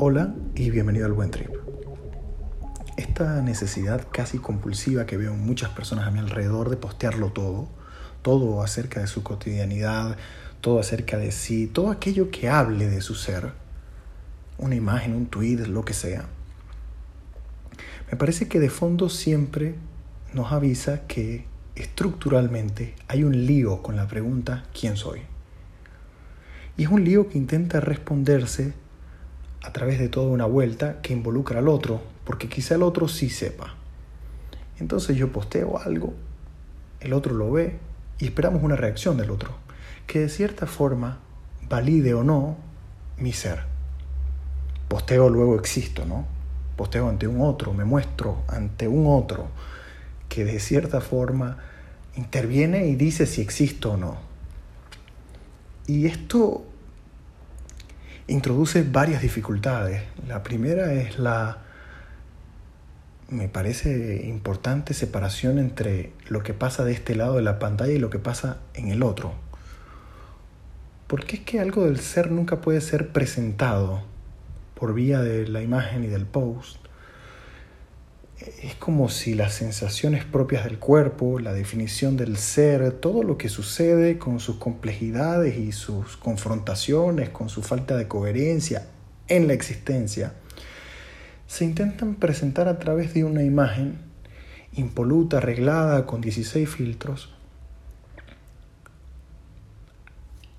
Hola y bienvenido al Buen Trip. Esta necesidad casi compulsiva que veo en muchas personas a mi alrededor de postearlo todo, todo acerca de su cotidianidad, todo acerca de sí, todo aquello que hable de su ser, una imagen, un tweet, lo que sea. Me parece que de fondo siempre nos avisa que estructuralmente hay un lío con la pregunta ¿quién soy? Y es un lío que intenta responderse a través de toda una vuelta que involucra al otro, porque quizá el otro sí sepa. Entonces yo posteo algo, el otro lo ve y esperamos una reacción del otro, que de cierta forma valide o no mi ser. Posteo luego existo, ¿no? Posteo ante un otro, me muestro ante un otro que de cierta forma interviene y dice si existo o no. Y esto introduce varias dificultades. La primera es la, me parece importante, separación entre lo que pasa de este lado de la pantalla y lo que pasa en el otro. Porque es que algo del ser nunca puede ser presentado por vía de la imagen y del post es como si las sensaciones propias del cuerpo, la definición del ser, todo lo que sucede con sus complejidades y sus confrontaciones, con su falta de coherencia en la existencia, se intentan presentar a través de una imagen impoluta, arreglada, con 16 filtros.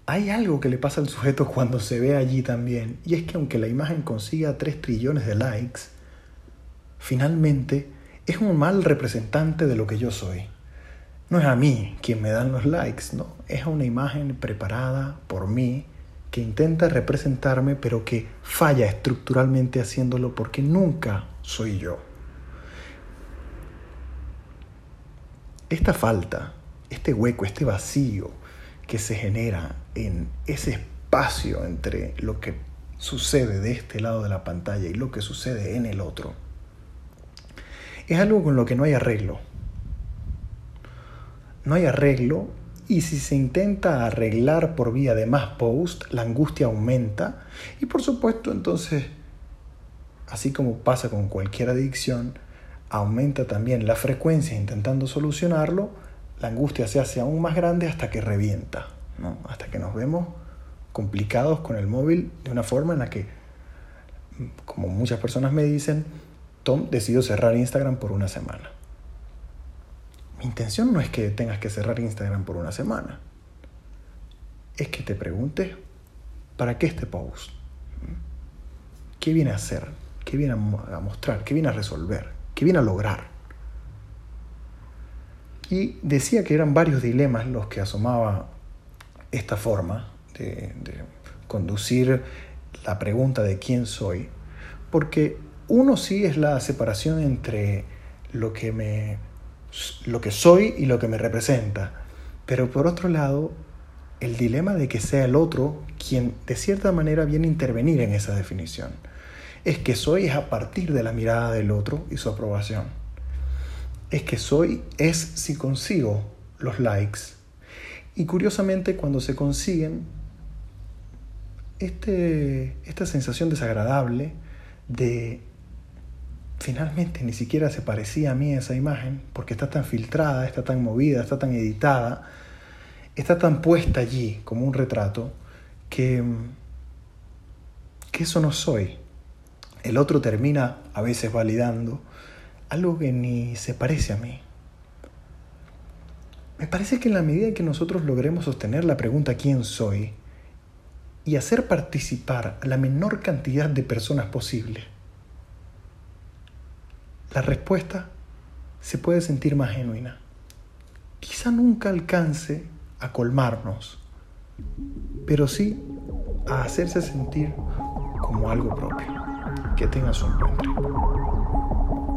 Hay algo que le pasa al sujeto cuando se ve allí también, y es que aunque la imagen consiga 3 trillones de likes, finalmente es un mal representante de lo que yo soy. No es a mí quien me dan los likes, no, es a una imagen preparada por mí que intenta representarme pero que falla estructuralmente haciéndolo porque nunca soy yo. Esta falta, este hueco, este vacío que se genera en ese espacio entre lo que sucede de este lado de la pantalla y lo que sucede en el otro, es algo con lo que no hay arreglo. No hay arreglo y si se intenta arreglar por vía de más post, la angustia aumenta y por supuesto entonces, así como pasa con cualquier adicción, aumenta también la frecuencia intentando solucionarlo, la angustia se hace aún más grande hasta que revienta, hasta que nos vemos complicados con el móvil de una forma en la que, como muchas personas me dicen, Tom decidió cerrar Instagram por una semana. Mi intención no es que tengas que cerrar Instagram por una semana. Es que te preguntes, ¿para qué este post? ¿Qué viene a hacer? ¿Qué viene a mostrar? ¿Qué viene a resolver? ¿Qué viene a lograr? Y decía que eran varios dilemas los que asomaba esta forma de, de conducir la pregunta de quién soy, porque uno sí es la separación entre lo que, me, lo que soy y lo que me representa. Pero por otro lado, el dilema de que sea el otro quien de cierta manera viene a intervenir en esa definición. Es que soy es a partir de la mirada del otro y su aprobación. Es que soy es si consigo los likes. Y curiosamente cuando se consiguen, este, esta sensación desagradable de finalmente ni siquiera se parecía a mí esa imagen, porque está tan filtrada, está tan movida, está tan editada, está tan puesta allí como un retrato, que, que eso no soy. El otro termina a veces validando algo que ni se parece a mí. Me parece que en la medida que nosotros logremos sostener la pregunta ¿quién soy? y hacer participar a la menor cantidad de personas posible, la respuesta se puede sentir más genuina. Quizá nunca alcance a colmarnos, pero sí a hacerse sentir como algo propio. Que tengas un buen.